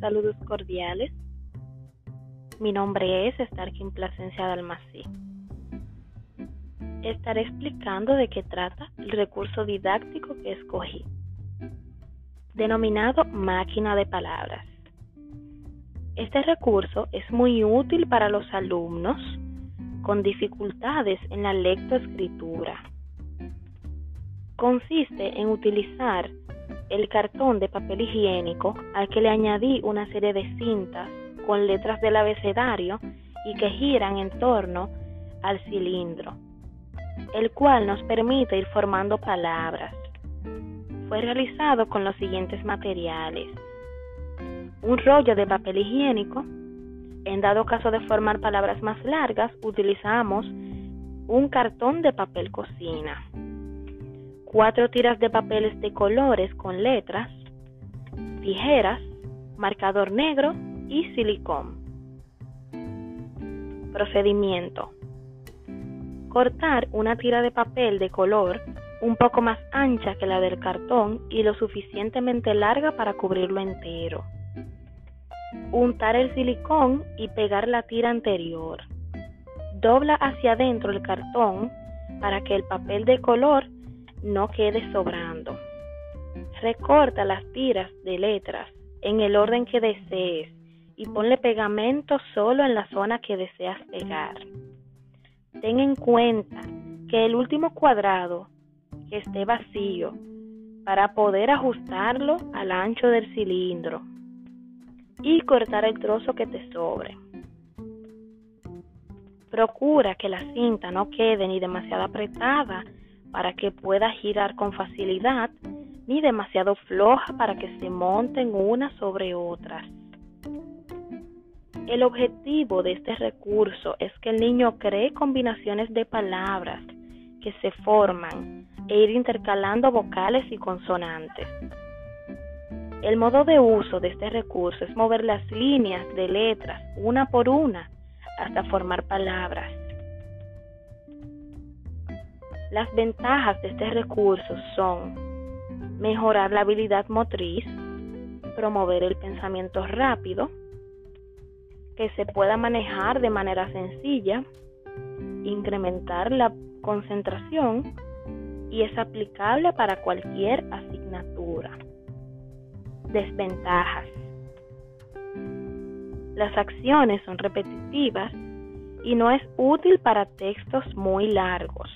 Saludos cordiales. Mi nombre es Starkin Plasencia Dalmací. Estaré explicando de qué trata el recurso didáctico que escogí, denominado máquina de palabras. Este recurso es muy útil para los alumnos con dificultades en la lectoescritura. Consiste en utilizar el cartón de papel higiénico al que le añadí una serie de cintas con letras del abecedario y que giran en torno al cilindro, el cual nos permite ir formando palabras. Fue realizado con los siguientes materiales. Un rollo de papel higiénico. En dado caso de formar palabras más largas, utilizamos un cartón de papel cocina cuatro tiras de papeles de colores con letras, tijeras, marcador negro y silicón. Procedimiento. Cortar una tira de papel de color un poco más ancha que la del cartón y lo suficientemente larga para cubrirlo entero. Untar el silicón y pegar la tira anterior. Dobla hacia adentro el cartón para que el papel de color no quede sobrando. Recorta las tiras de letras en el orden que desees y ponle pegamento solo en la zona que deseas pegar. Ten en cuenta que el último cuadrado que esté vacío para poder ajustarlo al ancho del cilindro y cortar el trozo que te sobre. Procura que la cinta no quede ni demasiado apretada para que pueda girar con facilidad, ni demasiado floja para que se monten unas sobre otras. El objetivo de este recurso es que el niño cree combinaciones de palabras que se forman e ir intercalando vocales y consonantes. El modo de uso de este recurso es mover las líneas de letras una por una hasta formar palabras. Las ventajas de este recurso son mejorar la habilidad motriz, promover el pensamiento rápido, que se pueda manejar de manera sencilla, incrementar la concentración y es aplicable para cualquier asignatura. Desventajas. Las acciones son repetitivas y no es útil para textos muy largos.